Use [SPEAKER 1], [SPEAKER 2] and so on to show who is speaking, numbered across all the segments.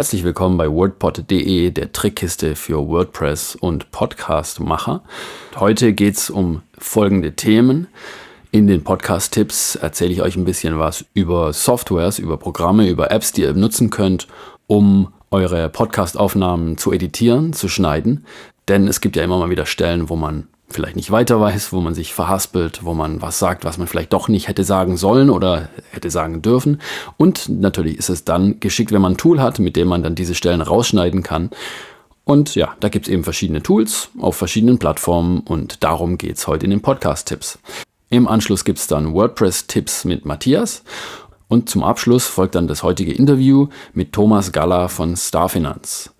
[SPEAKER 1] Herzlich willkommen bei WordPod.de, der Trickkiste für WordPress und Podcastmacher. Heute geht es um folgende Themen. In den Podcast-Tipps erzähle ich euch ein bisschen was über Softwares, über Programme, über Apps, die ihr nutzen könnt, um eure Podcast-Aufnahmen zu editieren, zu schneiden. Denn es gibt ja immer mal wieder Stellen, wo man vielleicht nicht weiter weiß, wo man sich verhaspelt, wo man was sagt, was man vielleicht doch nicht hätte sagen sollen oder hätte sagen dürfen. Und natürlich ist es dann geschickt, wenn man ein Tool hat, mit dem man dann diese Stellen rausschneiden kann. Und ja, da gibt es eben verschiedene Tools auf verschiedenen Plattformen und darum geht es heute in den Podcast-Tipps. Im Anschluss gibt es dann WordPress-Tipps mit Matthias und zum Abschluss folgt dann das heutige Interview mit Thomas Galler von Starfinanz.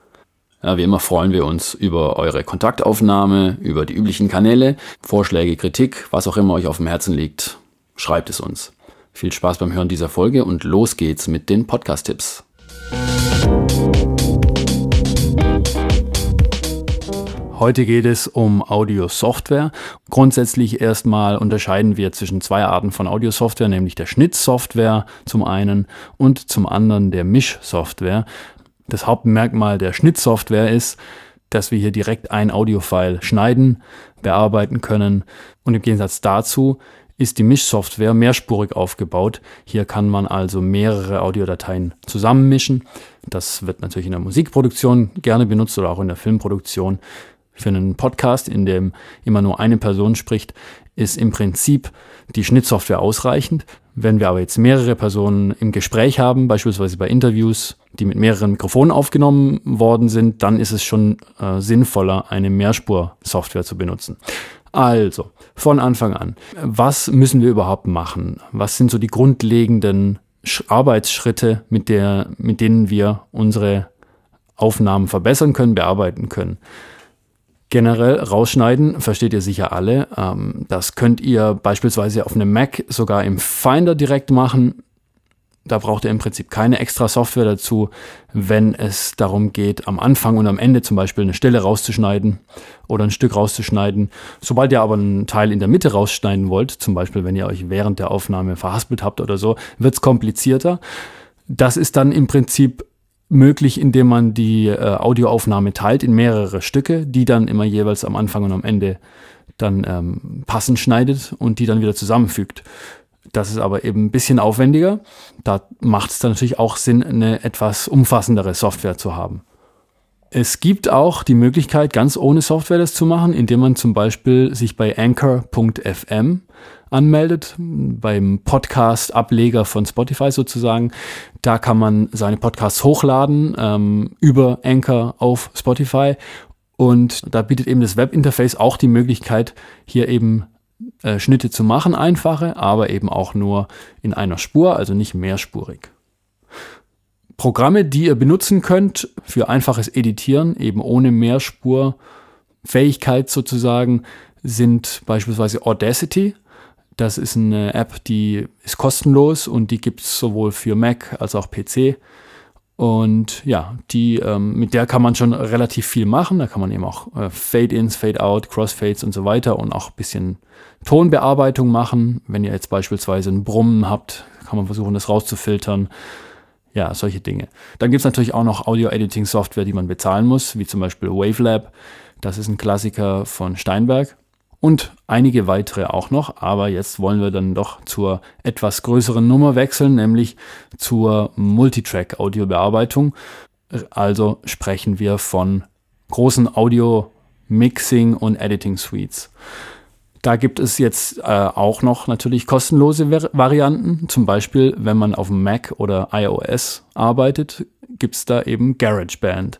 [SPEAKER 1] Wie immer freuen wir uns über eure Kontaktaufnahme, über die üblichen Kanäle, Vorschläge, Kritik, was auch immer euch auf dem Herzen liegt. Schreibt es uns. Viel Spaß beim Hören dieser Folge und los geht's mit den Podcast-Tipps. Heute geht es um Audio-Software. Grundsätzlich erstmal unterscheiden wir zwischen zwei Arten von Audio-Software, nämlich der Schnittsoftware zum einen und zum anderen der Mischsoftware. Das Hauptmerkmal der Schnittsoftware ist, dass wir hier direkt ein Audiofile schneiden, bearbeiten können. Und im Gegensatz dazu ist die Mischsoftware mehrspurig aufgebaut. Hier kann man also mehrere Audiodateien zusammenmischen. Das wird natürlich in der Musikproduktion gerne benutzt oder auch in der Filmproduktion. Für einen Podcast, in dem immer nur eine Person spricht, ist im Prinzip die Schnittsoftware ausreichend. Wenn wir aber jetzt mehrere Personen im Gespräch haben, beispielsweise bei Interviews, die mit mehreren Mikrofonen aufgenommen worden sind, dann ist es schon äh, sinnvoller, eine Mehrspur-Software zu benutzen. Also, von Anfang an, was müssen wir überhaupt machen? Was sind so die grundlegenden Arbeitsschritte, mit, der, mit denen wir unsere Aufnahmen verbessern können, bearbeiten können? Generell rausschneiden, versteht ihr sicher alle. Ähm, das könnt ihr beispielsweise auf einem Mac sogar im Finder direkt machen. Da braucht ihr im Prinzip keine extra Software dazu, wenn es darum geht, am Anfang und am Ende zum Beispiel eine Stelle rauszuschneiden oder ein Stück rauszuschneiden. Sobald ihr aber einen Teil in der Mitte rausschneiden wollt, zum Beispiel wenn ihr euch während der Aufnahme verhaspelt habt oder so, wird es komplizierter. Das ist dann im Prinzip möglich, indem man die äh, Audioaufnahme teilt in mehrere Stücke, die dann immer jeweils am Anfang und am Ende dann ähm, passend schneidet und die dann wieder zusammenfügt. Das ist aber eben ein bisschen aufwendiger. Da macht es dann natürlich auch Sinn, eine etwas umfassendere Software zu haben. Es gibt auch die Möglichkeit, ganz ohne Software das zu machen, indem man zum Beispiel sich bei anchor.fm anmeldet, beim Podcast-Ableger von Spotify sozusagen. Da kann man seine Podcasts hochladen ähm, über Anchor auf Spotify. Und da bietet eben das Webinterface auch die Möglichkeit, hier eben äh, Schnitte zu machen, einfache, aber eben auch nur in einer Spur, also nicht mehrspurig. Programme, die ihr benutzen könnt für einfaches Editieren, eben ohne Mehrspurfähigkeit sozusagen, sind beispielsweise Audacity. Das ist eine App, die ist kostenlos und die gibt es sowohl für Mac als auch PC. Und ja, die, ähm, mit der kann man schon relativ viel machen. Da kann man eben auch äh, Fade-ins, Fade-out, Crossfades und so weiter und auch ein bisschen Tonbearbeitung machen. Wenn ihr jetzt beispielsweise einen Brummen habt, kann man versuchen, das rauszufiltern. Ja, solche Dinge. Dann gibt es natürlich auch noch Audio-Editing-Software, die man bezahlen muss, wie zum Beispiel Wavelab. Das ist ein Klassiker von Steinberg und einige weitere auch noch. Aber jetzt wollen wir dann doch zur etwas größeren Nummer wechseln, nämlich zur Multitrack-Audiobearbeitung. Also sprechen wir von großen Audio-Mixing und Editing-Suites. Da gibt es jetzt äh, auch noch natürlich kostenlose Ver Varianten. Zum Beispiel, wenn man auf Mac oder iOS arbeitet, gibt es da eben GarageBand.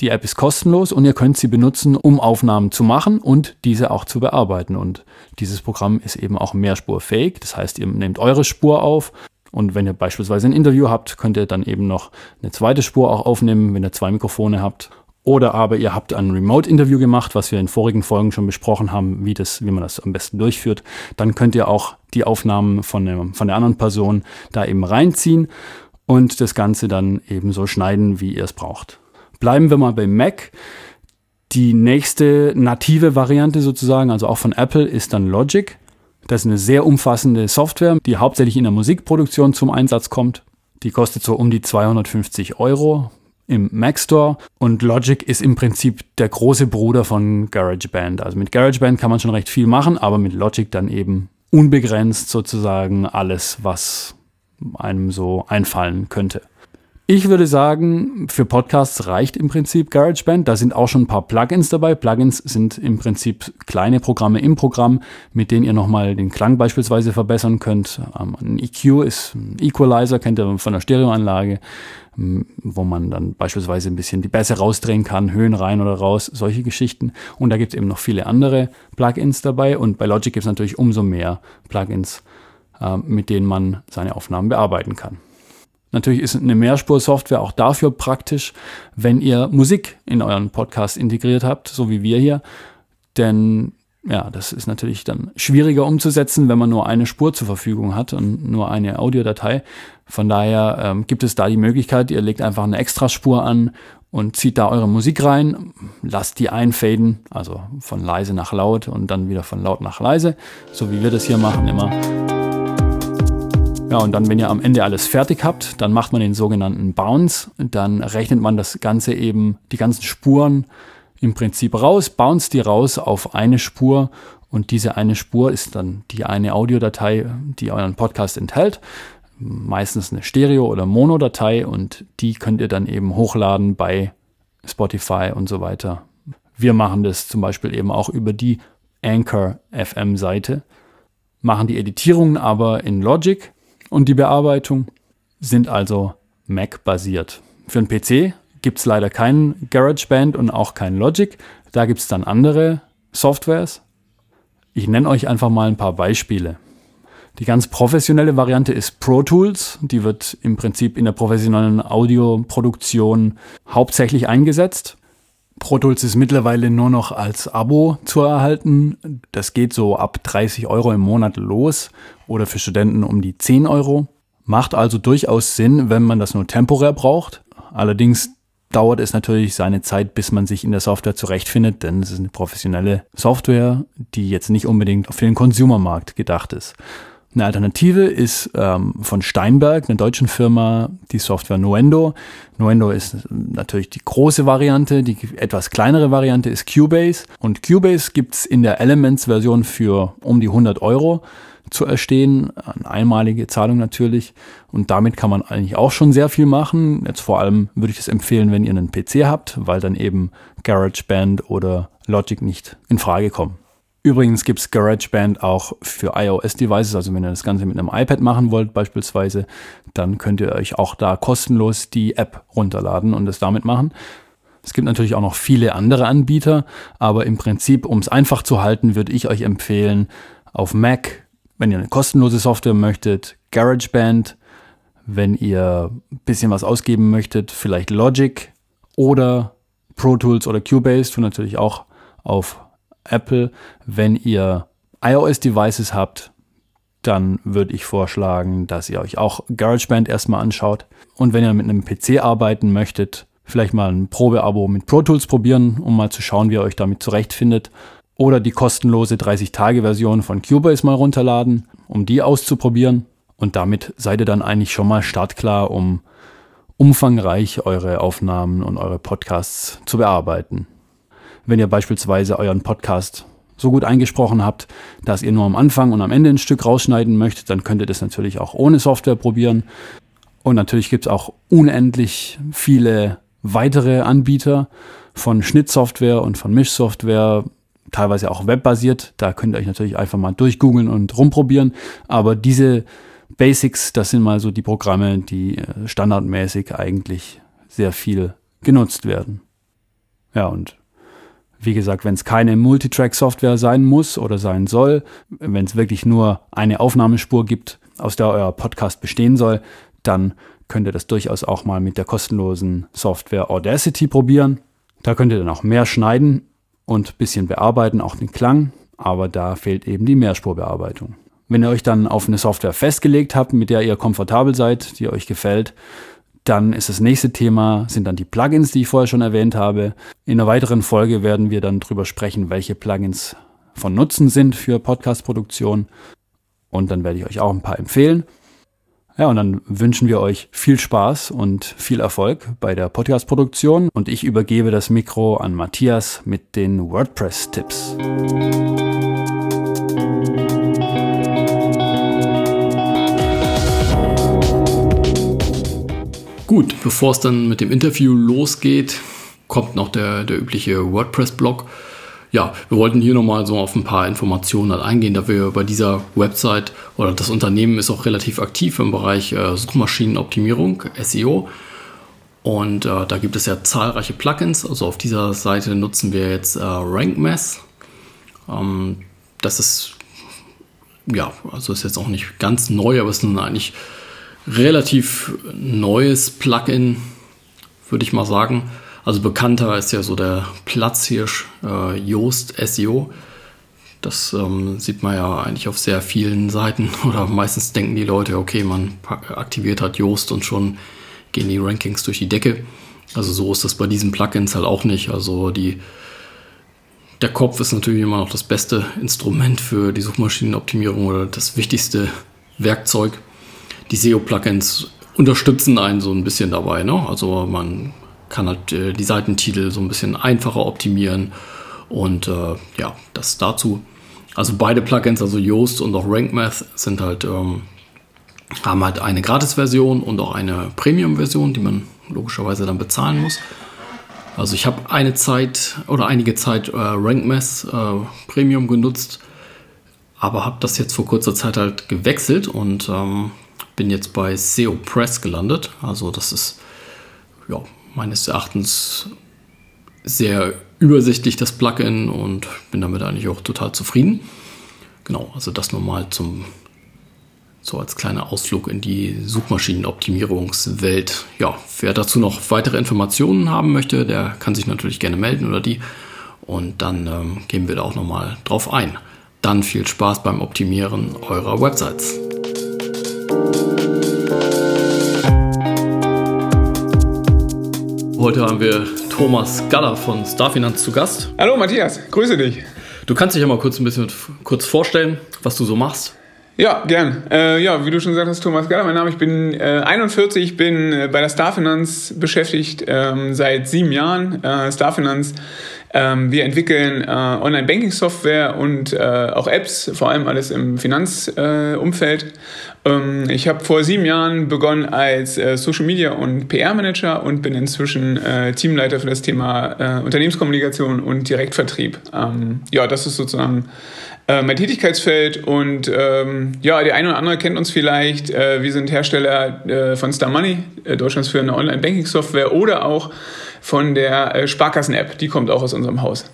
[SPEAKER 1] Die App ist kostenlos und ihr könnt sie benutzen, um Aufnahmen zu machen und diese auch zu bearbeiten. Und dieses Programm ist eben auch mehrspurfähig. Das heißt, ihr nehmt eure Spur auf und wenn ihr beispielsweise ein Interview habt, könnt ihr dann eben noch eine zweite Spur auch aufnehmen, wenn ihr zwei Mikrofone habt. Oder aber ihr habt ein Remote-Interview gemacht, was wir in vorigen Folgen schon besprochen haben, wie, das, wie man das am besten durchführt. Dann könnt ihr auch die Aufnahmen von der, von der anderen Person da eben reinziehen und das Ganze dann eben so schneiden, wie ihr es braucht. Bleiben wir mal bei Mac. Die nächste native Variante sozusagen, also auch von Apple, ist dann Logic. Das ist eine sehr umfassende Software, die hauptsächlich in der Musikproduktion zum Einsatz kommt. Die kostet so um die 250 Euro. Im Mac Store und Logic ist im Prinzip der große Bruder von GarageBand. Also mit GarageBand kann man schon recht viel machen, aber mit Logic dann eben unbegrenzt sozusagen alles, was einem so einfallen könnte. Ich würde sagen, für Podcasts reicht im Prinzip GarageBand. Da sind auch schon ein paar Plugins dabei. Plugins sind im Prinzip kleine Programme im Programm, mit denen ihr nochmal den Klang beispielsweise verbessern könnt. Ähm, ein EQ ist ein Equalizer, kennt ihr von der Stereoanlage, wo man dann beispielsweise ein bisschen die Bässe rausdrehen kann, Höhen rein oder raus, solche Geschichten. Und da gibt es eben noch viele andere Plugins dabei. Und bei Logic gibt es natürlich umso mehr Plugins, äh, mit denen man seine Aufnahmen bearbeiten kann. Natürlich ist eine Mehrspur-Software auch dafür praktisch, wenn ihr Musik in euren Podcast integriert habt, so wie wir hier. Denn ja, das ist natürlich dann schwieriger umzusetzen, wenn man nur eine Spur zur Verfügung hat und nur eine Audiodatei. Von daher ähm, gibt es da die Möglichkeit, ihr legt einfach eine Extraspur an und zieht da eure Musik rein, lasst die einfaden, also von leise nach laut und dann wieder von laut nach leise, so wie wir das hier machen immer. Ja, und dann, wenn ihr am Ende alles fertig habt, dann macht man den sogenannten Bounce. Dann rechnet man das Ganze eben, die ganzen Spuren im Prinzip raus, bounce die raus auf eine Spur und diese eine Spur ist dann die eine Audiodatei, die euren Podcast enthält. Meistens eine Stereo- oder Mono-Datei und die könnt ihr dann eben hochladen bei Spotify und so weiter. Wir machen das zum Beispiel eben auch über die Anchor FM Seite, machen die Editierungen aber in Logic und die Bearbeitung sind also Mac-basiert. Für einen PC gibt es leider keinen GarageBand und auch kein Logic. Da gibt es dann andere Softwares. Ich nenne euch einfach mal ein paar Beispiele. Die ganz professionelle Variante ist Pro Tools. Die wird im Prinzip in der professionellen Audioproduktion hauptsächlich eingesetzt. Pro Tools ist mittlerweile nur noch als Abo zu erhalten. Das geht so ab 30 Euro im Monat los oder für Studenten um die 10 Euro. Macht also durchaus Sinn, wenn man das nur temporär braucht. Allerdings dauert es natürlich seine Zeit, bis man sich in der Software zurechtfindet, denn es ist eine professionelle Software, die jetzt nicht unbedingt für den Consumermarkt gedacht ist. Eine Alternative ist ähm, von Steinberg, einer deutschen Firma, die Software Nuendo. Nuendo ist natürlich die große Variante, die etwas kleinere Variante ist Cubase. Und Cubase gibt's in der Elements-Version für um die 100 Euro zu erstehen. Eine einmalige Zahlung natürlich. Und damit kann man eigentlich auch schon sehr viel machen. Jetzt vor allem würde ich es empfehlen, wenn ihr einen PC habt, weil dann eben GarageBand oder Logic nicht in Frage kommen. Übrigens gibt es GarageBand auch für iOS-Devices, also wenn ihr das Ganze mit einem iPad machen wollt beispielsweise, dann könnt ihr euch auch da kostenlos die App runterladen und das damit machen. Es gibt natürlich auch noch viele andere Anbieter, aber im Prinzip, um es einfach zu halten, würde ich euch empfehlen, auf Mac, wenn ihr eine kostenlose Software möchtet, GarageBand, wenn ihr ein bisschen was ausgeben möchtet, vielleicht Logic oder Pro Tools oder Cubase, tun natürlich auch auf Apple. Wenn ihr iOS-Devices habt, dann würde ich vorschlagen, dass ihr euch auch GarageBand erstmal anschaut. Und wenn ihr mit einem PC arbeiten möchtet, vielleicht mal ein Probeabo mit Pro Tools probieren, um mal zu schauen, wie ihr euch damit zurechtfindet. Oder die kostenlose 30-Tage-Version von Cubase mal runterladen, um die auszuprobieren. Und damit seid ihr dann eigentlich schon mal startklar, um umfangreich eure Aufnahmen und eure Podcasts zu bearbeiten. Wenn ihr beispielsweise euren Podcast so gut eingesprochen habt, dass ihr nur am Anfang und am Ende ein Stück rausschneiden möchtet, dann könnt ihr das natürlich auch ohne Software probieren. Und natürlich gibt es auch unendlich viele weitere Anbieter von Schnittsoftware und von Mischsoftware, teilweise auch webbasiert. Da könnt ihr euch natürlich einfach mal durchgoogeln und rumprobieren. Aber diese Basics, das sind mal so die Programme, die äh, standardmäßig eigentlich sehr viel genutzt werden. Ja, und wie gesagt, wenn es keine Multitrack-Software sein muss oder sein soll, wenn es wirklich nur eine Aufnahmespur gibt, aus der euer Podcast bestehen soll, dann könnt ihr das durchaus auch mal mit der kostenlosen Software Audacity probieren. Da könnt ihr dann auch mehr schneiden und ein bisschen bearbeiten, auch den Klang, aber da fehlt eben die Mehrspurbearbeitung. Wenn ihr euch dann auf eine Software festgelegt habt, mit der ihr komfortabel seid, die euch gefällt, dann ist das nächste Thema, sind dann die Plugins, die ich vorher schon erwähnt habe. In einer weiteren Folge werden wir dann drüber sprechen, welche Plugins von Nutzen sind für Podcast-Produktion. Und dann werde ich euch auch ein paar empfehlen.
[SPEAKER 2] Ja, und dann wünschen wir euch viel Spaß und viel Erfolg bei der Podcast-Produktion. Und ich übergebe das Mikro an Matthias mit den WordPress-Tipps. Gut, bevor es dann mit dem Interview losgeht, kommt noch der, der übliche WordPress-Blog ja, wir wollten hier nochmal so auf ein paar Informationen halt eingehen, da wir bei dieser Website oder das Unternehmen ist auch relativ aktiv im Bereich äh, Suchmaschinenoptimierung, SEO. Und äh, da gibt es ja zahlreiche Plugins. Also auf dieser Seite nutzen wir jetzt äh, RankMass. Ähm, das ist, ja, also ist jetzt auch nicht ganz neu, aber es ist ein eigentlich relativ neues Plugin, würde ich mal sagen. Also bekannter ist ja so der Platzhirsch äh, Yoast SEO. Das ähm, sieht man ja eigentlich auf sehr vielen Seiten oder meistens denken die Leute, okay, man aktiviert hat Yoast und schon gehen die Rankings durch die Decke. Also so ist das bei diesen Plugins halt auch nicht. Also die, der Kopf ist natürlich immer noch das beste Instrument für die Suchmaschinenoptimierung oder das wichtigste Werkzeug. Die SEO-Plugins unterstützen einen so ein bisschen dabei. Ne? Also man kann halt äh, die Seitentitel so ein bisschen einfacher optimieren und äh, ja, das dazu. Also beide Plugins, also Yoast und auch RankMath, sind halt, ähm, haben halt eine Gratis-Version und auch eine Premium-Version, die man logischerweise dann bezahlen muss. Also ich habe eine Zeit oder einige Zeit äh, RankMath äh, Premium genutzt, aber habe das jetzt vor kurzer Zeit halt gewechselt und ähm, bin jetzt bei SEO Press gelandet. Also das ist ja, meines Erachtens sehr übersichtlich, das Plugin, und bin damit eigentlich auch total zufrieden. Genau, also das nochmal zum so als kleiner Ausflug in die Suchmaschinenoptimierungswelt. Ja, wer dazu noch weitere Informationen haben möchte, der kann sich natürlich gerne melden oder die. Und dann ähm, gehen wir da auch nochmal drauf ein. Dann viel Spaß beim Optimieren eurer Websites. Heute haben wir Thomas Galler von Starfinanz zu Gast.
[SPEAKER 3] Hallo Matthias, grüße dich.
[SPEAKER 2] Du kannst dich ja mal kurz ein bisschen kurz vorstellen, was du so machst.
[SPEAKER 3] Ja, gern. Äh, ja, wie du schon gesagt hast, Thomas Galler, mein Name. Ich bin äh, 41, bin äh, bei der Starfinanz beschäftigt ähm, seit sieben Jahren. Äh, Starfinanz ähm, wir entwickeln äh, Online-Banking-Software und äh, auch Apps, vor allem alles im Finanzumfeld. Äh, ähm, ich habe vor sieben Jahren begonnen als äh, Social Media und PR-Manager und bin inzwischen äh, Teamleiter für das Thema äh, Unternehmenskommunikation und Direktvertrieb. Ähm, ja, das ist sozusagen mein Tätigkeitsfeld und ähm, ja, der eine oder andere kennt uns vielleicht. Äh, wir sind Hersteller äh, von Star Money, äh, Deutschlands führende Online-Banking-Software oder auch von der äh, Sparkassen-App. Die kommt auch aus unserem Haus.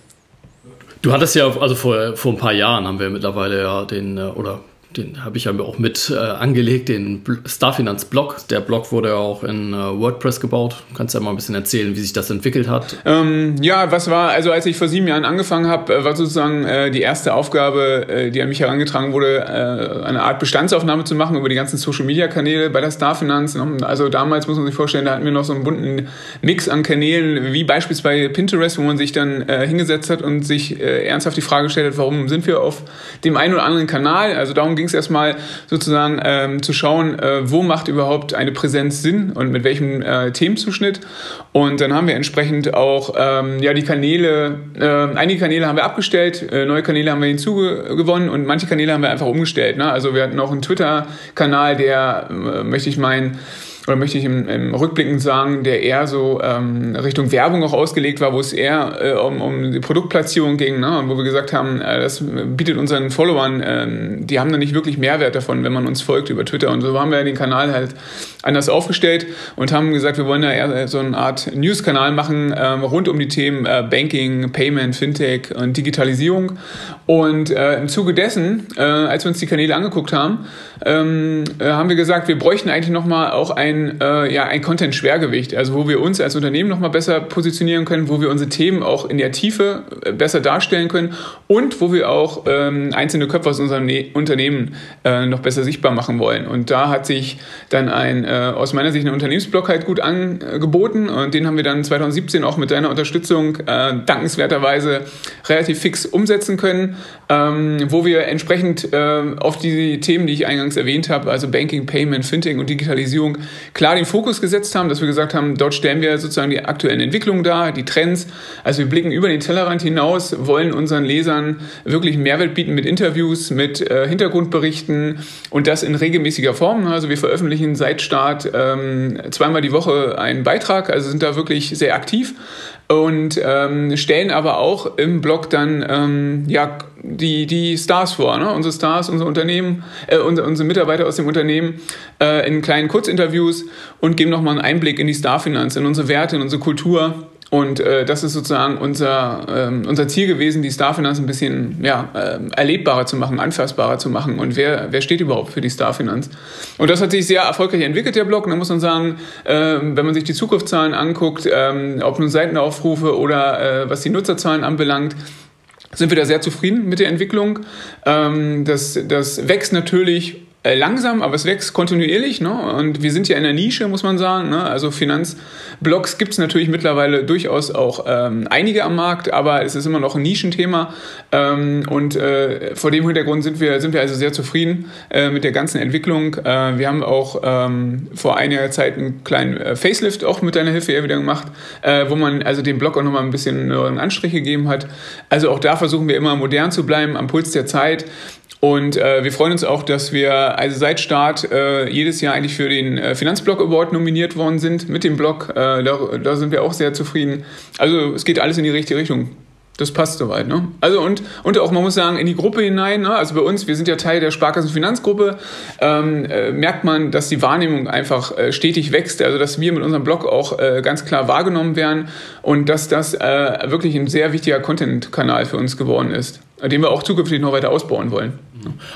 [SPEAKER 2] Du hattest ja, also vor, vor ein paar Jahren haben wir mittlerweile ja den, äh, oder den habe ich ja auch mit äh, angelegt, den Starfinanz-Blog. Der Blog wurde ja auch in äh, WordPress gebaut. Du kannst ja mal ein bisschen erzählen, wie sich das entwickelt hat.
[SPEAKER 3] Ähm, ja, was war, also als ich vor sieben Jahren angefangen habe, äh, war sozusagen äh, die erste Aufgabe, äh, die an mich herangetragen wurde, äh, eine Art Bestandsaufnahme zu machen über die ganzen Social-Media-Kanäle bei der Starfinanz. Also damals muss man sich vorstellen, da hatten wir noch so einen bunten Mix an Kanälen, wie beispielsweise Pinterest, wo man sich dann hingesetzt hat und sich ernsthaft die Frage gestellt hat, warum sind wir auf dem einen oder anderen Kanal? Also darum ging ging es erstmal sozusagen ähm, zu schauen, äh, wo macht überhaupt eine Präsenz Sinn und mit welchem äh, Themenzuschnitt. Und dann haben wir entsprechend auch ähm, ja, die Kanäle, äh, einige Kanäle haben wir abgestellt, äh, neue Kanäle haben wir hinzugewonnen und manche Kanäle haben wir einfach umgestellt. Ne? Also wir hatten auch einen Twitter-Kanal, der, äh, möchte ich meinen, oder möchte ich im, im Rückblickend sagen, der eher so ähm, Richtung Werbung auch ausgelegt war, wo es eher äh, um, um die Produktplatzierung ging, ne? und wo wir gesagt haben, äh, das bietet unseren Followern, äh, die haben da nicht wirklich Mehrwert davon, wenn man uns folgt über Twitter. Und so haben wir den Kanal halt anders aufgestellt und haben gesagt, wir wollen da eher so eine Art News-Kanal machen äh, rund um die Themen äh, Banking, Payment, Fintech und Digitalisierung. Und äh, im Zuge dessen, äh, als wir uns die Kanäle angeguckt haben, ähm, äh, haben wir gesagt, wir bräuchten eigentlich nochmal auch ein äh, ja, ein Content-Schwergewicht, also wo wir uns als Unternehmen nochmal besser positionieren können, wo wir unsere Themen auch in der Tiefe äh, besser darstellen können und wo wir auch ähm, einzelne Köpfe aus unserem ne Unternehmen äh, noch besser sichtbar machen wollen. Und da hat sich dann ein, äh, aus meiner Sicht, ein Unternehmensblock halt gut angeboten und den haben wir dann 2017 auch mit deiner Unterstützung äh, dankenswerterweise relativ fix umsetzen können, ähm, wo wir entsprechend auf die Themen, die ich eingangs erwähnt habe, also Banking, Payment, Fintech und Digitalisierung, klar den Fokus gesetzt haben, dass wir gesagt haben, dort stellen wir sozusagen die aktuellen Entwicklungen dar, die Trends. Also wir blicken über den Tellerrand hinaus, wollen unseren Lesern wirklich Mehrwert bieten mit Interviews, mit äh, Hintergrundberichten und das in regelmäßiger Form. Also wir veröffentlichen seit Start ähm, zweimal die Woche einen Beitrag, also sind da wirklich sehr aktiv und ähm, stellen aber auch im Blog dann ähm, ja, die, die Stars vor, ne? unsere Stars, unsere Unternehmen, äh, unsere, unsere Mitarbeiter aus dem Unternehmen äh, in kleinen Kurzinterviews und geben nochmal einen Einblick in die Starfinanz, in unsere Werte, in unsere Kultur und äh, das ist sozusagen unser, ähm, unser Ziel gewesen, die Starfinanz ein bisschen ja, äh, erlebbarer zu machen, anfassbarer zu machen. Und wer, wer steht überhaupt für die Starfinanz? Und das hat sich sehr erfolgreich entwickelt, der Blog. Da muss man sagen, äh, wenn man sich die Zukunftszahlen anguckt, ähm, ob nun Seitenaufrufe oder äh, was die Nutzerzahlen anbelangt, sind wir da sehr zufrieden mit der Entwicklung. Ähm, das, das wächst natürlich äh, langsam, aber es wächst kontinuierlich. Ne? Und wir sind ja in der Nische, muss man sagen. Ne? Also Finanzblogs gibt es natürlich mittlerweile durchaus auch ähm, einige am Markt, aber es ist immer noch ein Nischenthema. Ähm, und äh, vor dem Hintergrund sind wir, sind wir also sehr zufrieden äh, mit der ganzen Entwicklung. Äh, wir haben auch ähm, vor einiger Zeit einen kleinen äh, Facelift auch mit deiner Hilfe eher wieder gemacht, äh, wo man also dem Blog auch nochmal ein bisschen einen Anstrich gegeben hat. Also auch da versuchen wir immer modern zu bleiben, am Puls der Zeit. Und äh, wir freuen uns auch, dass wir also seit Start äh, jedes Jahr eigentlich für den äh, Finanzblog Award nominiert worden sind mit dem Blog. Äh, da, da sind wir auch sehr zufrieden. Also es geht alles in die richtige Richtung. Das passt soweit, ne? Also und, und auch, man muss sagen, in die Gruppe hinein, ne? also bei uns, wir sind ja Teil der Sparkassenfinanzgruppe, ähm, äh, merkt man, dass die Wahrnehmung einfach äh, stetig wächst, also dass wir mit unserem Blog auch ganz klar wahrgenommen werden und dass das wirklich ein sehr wichtiger Content-Kanal für uns geworden ist, den wir auch zukünftig noch weiter ausbauen wollen.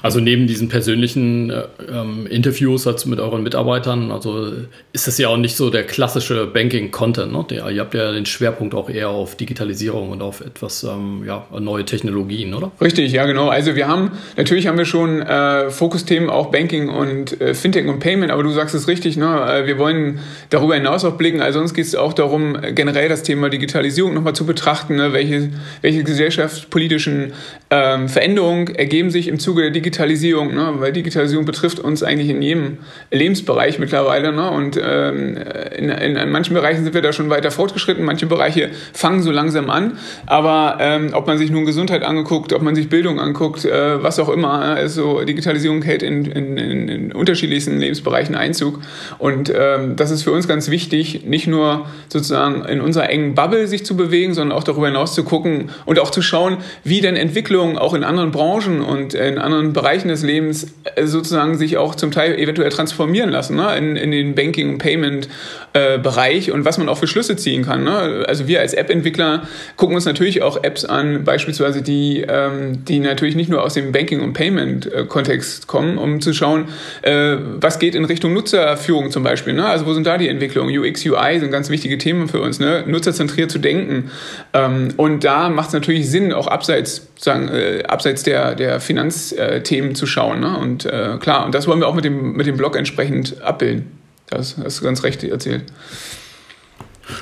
[SPEAKER 1] Also neben diesen persönlichen äh, ähm, Interviews also mit euren Mitarbeitern, also ist das ja auch nicht so der klassische Banking-Content. Ne? Ihr habt ja den Schwerpunkt auch eher auf Digitalisierung und auf etwas ähm, ja, neue Technologien, oder?
[SPEAKER 3] Richtig, ja genau. Also wir haben, natürlich haben wir schon äh, Fokusthemen auch Banking und äh, Fintech und Payment, aber du sagst es richtig, ne? Äh, wir wollen darüber hinaus auch blicken. Also uns geht es auch darum, generell das Thema Digitalisierung nochmal zu betrachten, ne? welche, welche gesellschaftspolitischen ähm, Veränderungen ergeben sich im Zuge Zuge der Digitalisierung, ne? weil Digitalisierung betrifft uns eigentlich in jedem Lebensbereich mittlerweile. Ne? Und ähm, in, in, in, manchen Bereichen sind wir da schon weiter fortgeschritten, manche Bereiche fangen so langsam an. Aber ähm, ob man sich nun Gesundheit angeguckt, ob man sich Bildung anguckt, äh, was auch immer, also Digitalisierung hält in, in, unterschiedlichsten Lebensbereichen Einzug. Und ähm, das ist für uns ganz wichtig, nicht nur sozusagen in unserer engen Bubble sich zu bewegen, sondern auch darüber hinaus zu gucken und auch zu schauen, wie denn Entwicklungen auch in anderen Branchen und in anderen Bereichen des Lebens äh, sozusagen sich auch zum Teil eventuell transformieren lassen, ne? in, in den Banking- und Payment-Bereich äh, und was man auch für Schlüsse ziehen kann. Ne? Also wir als App-Entwickler gucken uns natürlich auch Apps an, beispielsweise die, ähm, die natürlich nicht nur aus dem Banking- und Payment-Kontext kommen, um zu schauen, äh, was geht in Richtung Nutzerführung zum Beispiel. Ne? Also wo sind da die Entwicklungen? UX, UI sind ganz wichtige Themen für uns, ne? nutzerzentriert zu denken. Ähm, und da macht es natürlich Sinn, auch abseits, sagen, äh, abseits der, der Finanz- äh, Themen zu schauen. Ne? Und äh, klar, und das wollen wir auch mit dem, mit dem Blog entsprechend abbilden. Das hast du ganz recht erzählt.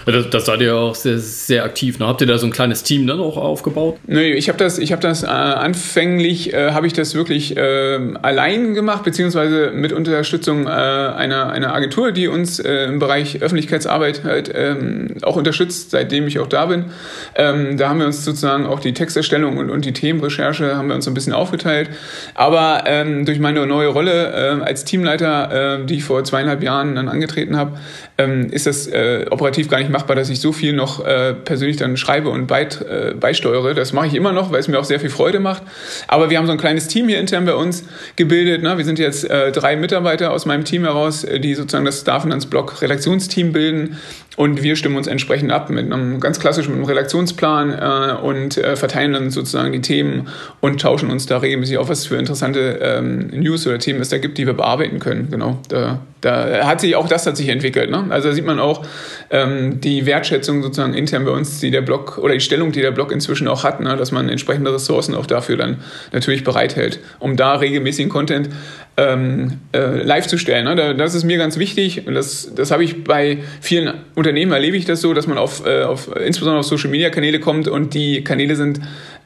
[SPEAKER 1] Das, das seid ihr auch sehr, sehr aktiv. Ne? Habt ihr da so ein kleines Team dann auch aufgebaut?
[SPEAKER 3] Nee, ich habe das, ich hab das äh, anfänglich, äh, habe ich das wirklich äh, allein gemacht, beziehungsweise mit Unterstützung äh, einer, einer Agentur, die uns äh, im Bereich Öffentlichkeitsarbeit halt ähm, auch unterstützt, seitdem ich auch da bin. Ähm, da haben wir uns sozusagen auch die Texterstellung und, und die Themenrecherche haben wir uns so ein bisschen aufgeteilt. Aber ähm, durch meine neue Rolle äh, als Teamleiter, äh, die ich vor zweieinhalb Jahren dann angetreten habe, ähm, ist das äh, operativ gar nicht machbar, dass ich so viel noch äh, persönlich dann schreibe und beit, äh, beisteuere. Das mache ich immer noch, weil es mir auch sehr viel Freude macht. Aber wir haben so ein kleines Team hier intern bei uns gebildet. Ne? Wir sind jetzt äh, drei Mitarbeiter aus meinem Team heraus, äh, die sozusagen das Starfinanz-Blog Redaktionsteam bilden. Und wir stimmen uns entsprechend ab mit einem ganz klassischen mit einem Redaktionsplan äh, und äh, verteilen dann sozusagen die Themen und tauschen uns da regelmäßig auf, was für interessante ähm, News oder Themen es da gibt, die wir bearbeiten können. Genau, da, da hat sich auch das hat sich entwickelt. Ne? Also da sieht man auch ähm, die Wertschätzung sozusagen intern bei uns, die der Blog oder die Stellung, die der Blog inzwischen auch hat, ne? dass man entsprechende Ressourcen auch dafür dann natürlich bereithält, um da regelmäßigen Content ähm, äh, live zu stellen. Ne? Das ist mir ganz wichtig und das, das habe ich bei vielen Unternehmen erlebe ich das so, dass man auf, äh, auf insbesondere auf Social Media Kanäle kommt und die Kanäle sind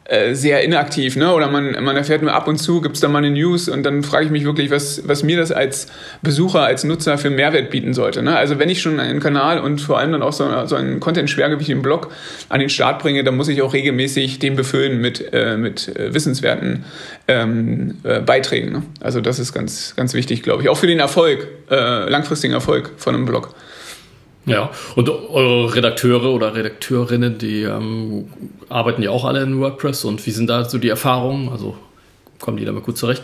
[SPEAKER 3] äh, sehr inaktiv, ne? Oder man, man erfährt nur ab und zu, gibt es da mal eine News und dann frage ich mich wirklich, was, was mir das als Besucher, als Nutzer für Mehrwert bieten sollte. Ne? Also wenn ich schon einen Kanal und vor allem dann auch so, so einen Content-Schwergewicht im Blog an den Start bringe, dann muss ich auch regelmäßig den befüllen mit, äh, mit äh, wissenswerten ähm, äh, Beiträgen. Ne? Also das ist ganz, ganz wichtig, glaube ich. Auch für den Erfolg, langfristigen Erfolg von einem Blog.
[SPEAKER 2] Ja, und eure Redakteure oder Redakteurinnen, die ähm, arbeiten ja auch alle in WordPress. Und wie sind da so die Erfahrungen? Also kommen die damit gut zurecht?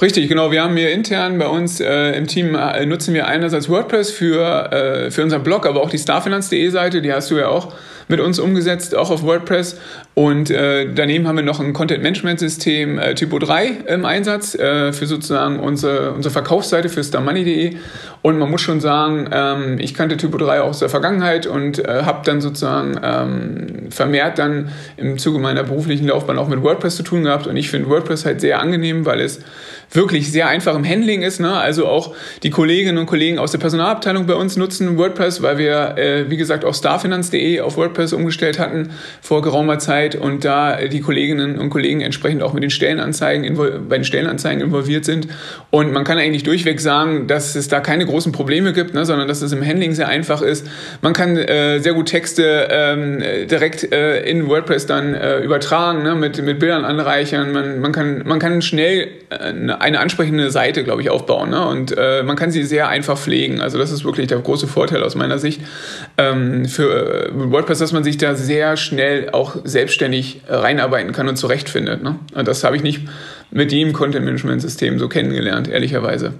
[SPEAKER 3] Richtig, genau. Wir haben hier intern bei uns äh, im Team äh, nutzen wir einerseits WordPress für, äh, für unseren Blog, aber auch die starfinance.de Seite, die hast du ja auch mit uns umgesetzt, auch auf WordPress. Und äh, daneben haben wir noch ein Content-Management-System äh, Typo 3 im Einsatz äh, für sozusagen unsere, unsere Verkaufsseite für starmoney.de. Und man muss schon sagen, ähm, ich kannte Typo 3 auch aus der Vergangenheit und äh, habe dann sozusagen ähm, vermehrt dann im Zuge meiner beruflichen Laufbahn auch mit WordPress zu tun gehabt. Und ich finde WordPress halt sehr angenehm, weil es wirklich sehr einfach im Handling ist. Ne? Also auch die Kolleginnen und Kollegen aus der Personalabteilung bei uns nutzen WordPress, weil wir, äh, wie gesagt, auch starfinance.de auf WordPress umgestellt hatten vor geraumer Zeit und da die Kolleginnen und Kollegen entsprechend auch mit den Stellenanzeigen bei den Stellenanzeigen involviert sind. Und man kann eigentlich durchweg sagen, dass es da keine großen Probleme gibt, ne? sondern dass es im Handling sehr einfach ist. Man kann äh, sehr gut Texte ähm, direkt äh, in WordPress dann äh, übertragen, ne? mit, mit Bildern anreichern. Man, man, kann, man kann schnell eine eine ansprechende Seite, glaube ich, aufbauen. Ne? Und äh, man kann sie sehr einfach pflegen. Also das ist wirklich der große Vorteil aus meiner Sicht ähm, für äh, WordPress, dass man sich da sehr schnell auch selbstständig äh, reinarbeiten kann und zurechtfindet. Ne? Und das habe ich nicht mit jedem Content-Management-System so kennengelernt, ehrlicherweise.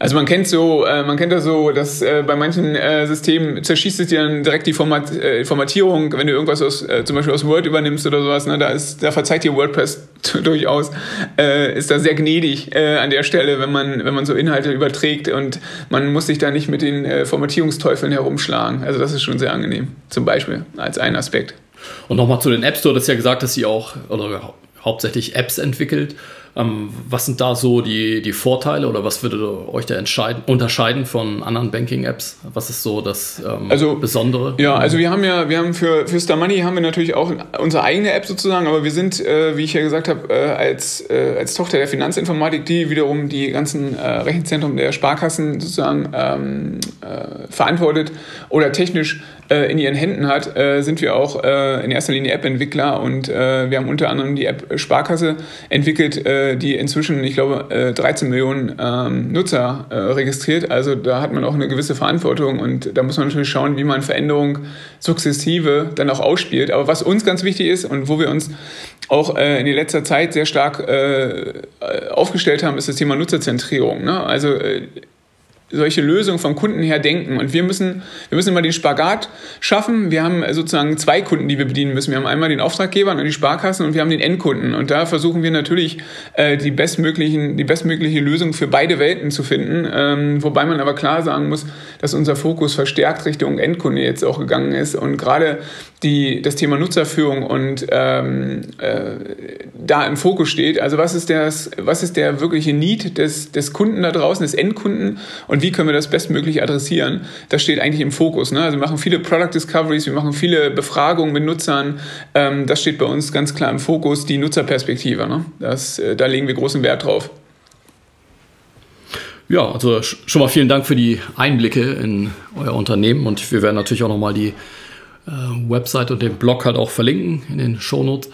[SPEAKER 3] Also man kennt so, äh, man kennt das so, dass äh, bei manchen äh, Systemen zerschießt es dir dann direkt die Format, äh, Formatierung, wenn du irgendwas aus, äh, zum Beispiel aus Word übernimmst oder sowas, ne, da ist, da verzeiht dir WordPress durchaus, äh, ist da sehr gnädig an der Stelle, wenn man, wenn man so Inhalte überträgt und man muss sich da nicht mit den Formatierungsteufeln herumschlagen. Also das ist schon sehr angenehm, zum Beispiel als ein Aspekt.
[SPEAKER 2] Und nochmal zu den Apps, du hattest ja gesagt, dass sie auch oder hauptsächlich Apps entwickelt. Ähm, was sind da so die, die Vorteile oder was würde euch da unterscheiden von anderen Banking-Apps? Was ist so das ähm, also, Besondere?
[SPEAKER 3] Ja, also wir haben ja, wir haben für, für Star Money haben wir natürlich auch unsere eigene App sozusagen, aber wir sind, äh, wie ich ja gesagt habe, äh, als, äh, als Tochter der Finanzinformatik, die wiederum die ganzen äh, Rechenzentren der Sparkassen sozusagen ähm, äh, verantwortet oder technisch äh, in ihren Händen hat, sind wir auch in erster Linie App-Entwickler und wir haben unter anderem die App Sparkasse entwickelt, äh, die inzwischen, ich glaube, 13 Millionen ähm, Nutzer registriert. Also da hat man auch eine gewisse Verantwortung und da muss man natürlich schauen, wie man Veränderungen sukzessive dann auch ausspielt. Aber was uns ganz wichtig ist und wo wir uns auch in letzter Zeit sehr stark aufgestellt haben, ist das Thema Nutzerzentrierung. Ne? Also solche Lösungen vom Kunden her denken. Und wir müssen, wir müssen immer den Spagat schaffen. Wir haben sozusagen zwei Kunden, die wir bedienen müssen. Wir haben einmal den Auftraggeber und die Sparkassen und wir haben den Endkunden. Und da versuchen wir natürlich, äh, die, bestmöglichen, die bestmögliche Lösung für beide Welten zu finden. Ähm, wobei man aber klar sagen muss, dass unser Fokus verstärkt Richtung Endkunde jetzt auch gegangen ist. Und gerade die, das Thema Nutzerführung und ähm, äh, da im Fokus steht. Also was ist, das, was ist der wirkliche Need des, des Kunden da draußen, des Endkunden und wie können wir das bestmöglich adressieren? Das steht eigentlich im Fokus. Ne? Also wir machen viele Product Discoveries, wir machen viele Befragungen mit Nutzern. Ähm, das steht bei uns ganz klar im Fokus, die Nutzerperspektive. Ne? Das, äh, da legen wir großen Wert drauf.
[SPEAKER 2] Ja, also schon mal vielen Dank für die Einblicke in euer Unternehmen und wir werden natürlich auch nochmal die Website und den Blog halt auch verlinken in den Shownotes.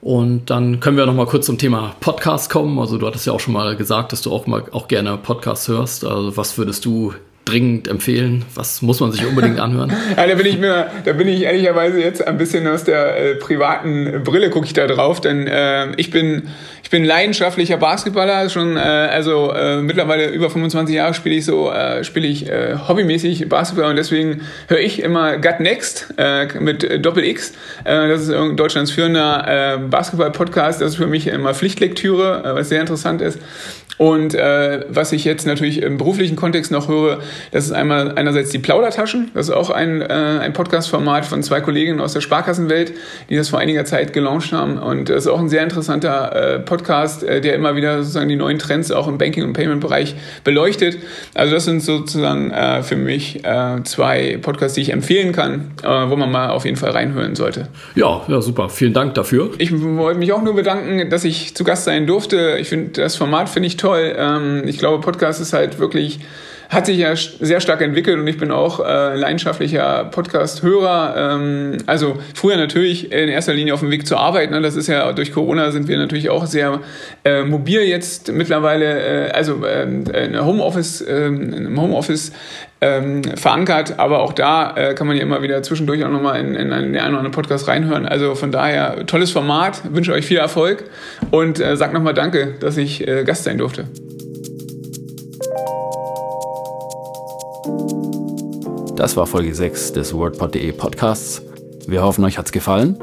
[SPEAKER 2] Und dann können wir noch mal kurz zum Thema Podcast kommen. Also du hattest ja auch schon mal gesagt, dass du auch mal auch gerne Podcasts hörst. Also was würdest du dringend empfehlen? Was muss man sich unbedingt anhören?
[SPEAKER 3] ja, da bin ich mir, da bin ich ehrlicherweise jetzt ein bisschen aus der äh, privaten Brille gucke ich da drauf, denn äh, ich bin ich bin leidenschaftlicher Basketballer, schon äh, also äh, mittlerweile über 25 Jahre spiele ich so äh, spiele ich äh, hobbymäßig Basketball und deswegen höre ich immer Gut Next mit Doppel X. Das ist Deutschlands führender äh, Basketball-Podcast. Das ist für mich immer Pflichtlektüre, was sehr interessant ist. Und was ich jetzt natürlich im beruflichen Kontext noch höre, das ist einmal einerseits die Plaudertaschen. Das ist auch ein, äh, ein Podcast-Format von zwei Kolleginnen aus der Sparkassenwelt, die das vor einiger Zeit gelauncht haben. Und das ist auch ein sehr interessanter äh, Podcast, äh, der immer wieder sozusagen die neuen Trends auch im Banking- und Payment-Bereich beleuchtet. Also das sind sozusagen äh, für mich äh, zwei Podcasts, die ich empfehlen kann, äh, wo man mal auf jeden Fall reinhören sollte.
[SPEAKER 2] Ja, ja, super. Vielen Dank dafür.
[SPEAKER 3] Ich wollte mich auch nur bedanken, dass ich zu Gast sein durfte. Ich finde das Format finde ich toll. Ähm, ich glaube, Podcast ist halt wirklich hat sich ja sehr stark entwickelt und ich bin auch äh, leidenschaftlicher Podcast-Hörer. Ähm, also früher natürlich in erster Linie auf dem Weg zur Arbeit. Ne? Das ist ja durch Corona sind wir natürlich auch sehr äh, mobil jetzt mittlerweile, äh, also ähm, in Homeoffice, ähm, im Homeoffice ähm, verankert, aber auch da äh, kann man ja immer wieder zwischendurch auch nochmal in, in einen, einen oder anderen Podcast reinhören. Also von daher tolles Format, wünsche euch viel Erfolg und äh, sag nochmal Danke, dass ich äh, Gast sein durfte.
[SPEAKER 1] Das war Folge 6 des WordPod.de Podcasts. Wir hoffen, euch hat's gefallen.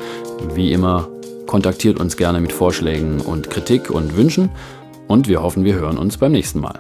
[SPEAKER 1] Wie immer, kontaktiert uns gerne mit Vorschlägen und Kritik und Wünschen und wir hoffen, wir hören uns beim nächsten Mal.